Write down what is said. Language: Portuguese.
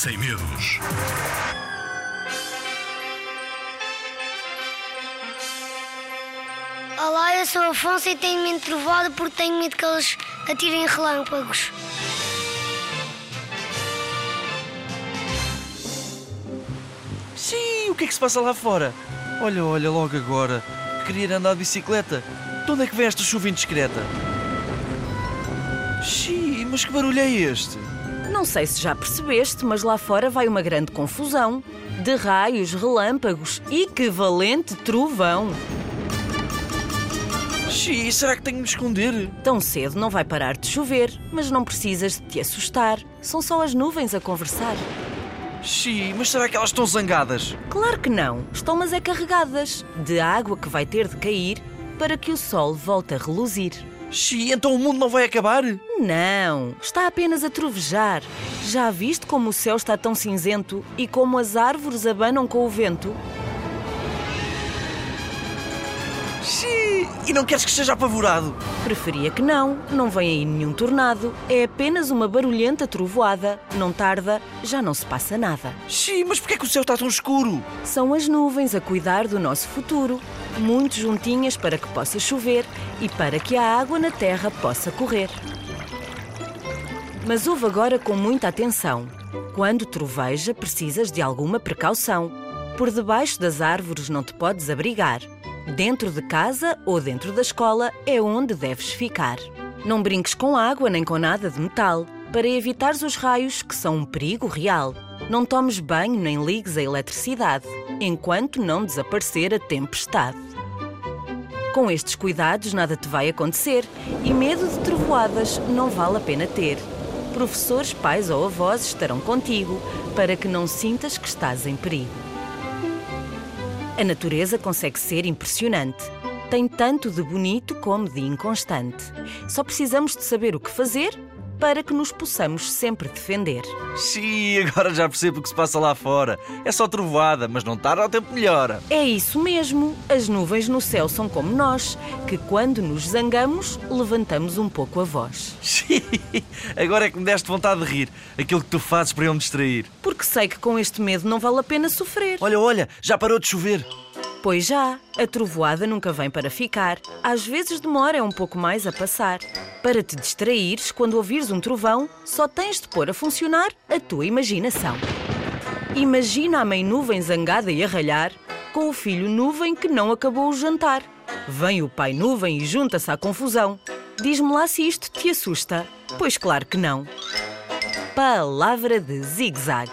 sem medos. Olá, eu sou Afonso e tenho medo de trovada porque tenho medo que eles atirem relâmpagos. Sim, o que é que se passa lá fora? Olha, olha, logo agora. Queria ir andar de bicicleta. De onde é que vem esta chuva indiscreta? Xiii, mas que barulho é este? Não sei se já percebeste, mas lá fora vai uma grande confusão. De raios, relâmpagos e que valente trovão! Xiii, será que tenho de me esconder? Tão cedo não vai parar de chover, mas não precisas de te assustar. São só as nuvens a conversar. Xiii, mas será que elas estão zangadas? Claro que não, estão mas é carregadas de água que vai ter de cair para que o sol volte a reluzir. Xiii, então o mundo não vai acabar? Não, está apenas a trovejar. Já viste como o céu está tão cinzento e como as árvores abanam com o vento? Xiii, e não queres que esteja apavorado? Preferia que não, não vem aí nenhum tornado. É apenas uma barulhenta trovoada. Não tarda, já não se passa nada. Xiii, mas porquê é que o céu está tão escuro? São as nuvens a cuidar do nosso futuro, muito juntinhas para que possa chover e para que a água na terra possa correr. Mas ouve agora com muita atenção. Quando troveja, precisas de alguma precaução. Por debaixo das árvores não te podes abrigar. Dentro de casa ou dentro da escola é onde deves ficar. Não brinques com água nem com nada de metal, para evitares os raios que são um perigo real. Não tomes banho nem ligues a eletricidade, enquanto não desaparecer a tempestade. Com estes cuidados nada te vai acontecer e medo de trovoadas não vale a pena ter. Professores, pais ou avós estarão contigo para que não sintas que estás em perigo. A natureza consegue ser impressionante. Tem tanto de bonito como de inconstante. Só precisamos de saber o que fazer para que nos possamos sempre defender. Xiii, agora já percebo o que se passa lá fora. É só trovoada, mas não tarda, o tempo melhora. É isso mesmo. As nuvens no céu são como nós, que quando nos zangamos, levantamos um pouco a voz. Xiii, agora é que me deste vontade de rir. Aquilo que tu fazes para eu me distrair. Porque sei que com este medo não vale a pena sofrer. Olha, olha, já parou de chover. Pois já, a trovoada nunca vem para ficar. Às vezes demora um pouco mais a passar. Para te distraíres, quando ouvires um trovão, só tens de pôr a funcionar a tua imaginação. Imagina a mãe nuvem zangada e a ralhar, com o filho nuvem que não acabou o jantar. Vem o pai nuvem e junta-se à confusão. Diz-me lá se isto te assusta. Pois claro que não. Palavra de zig-zag.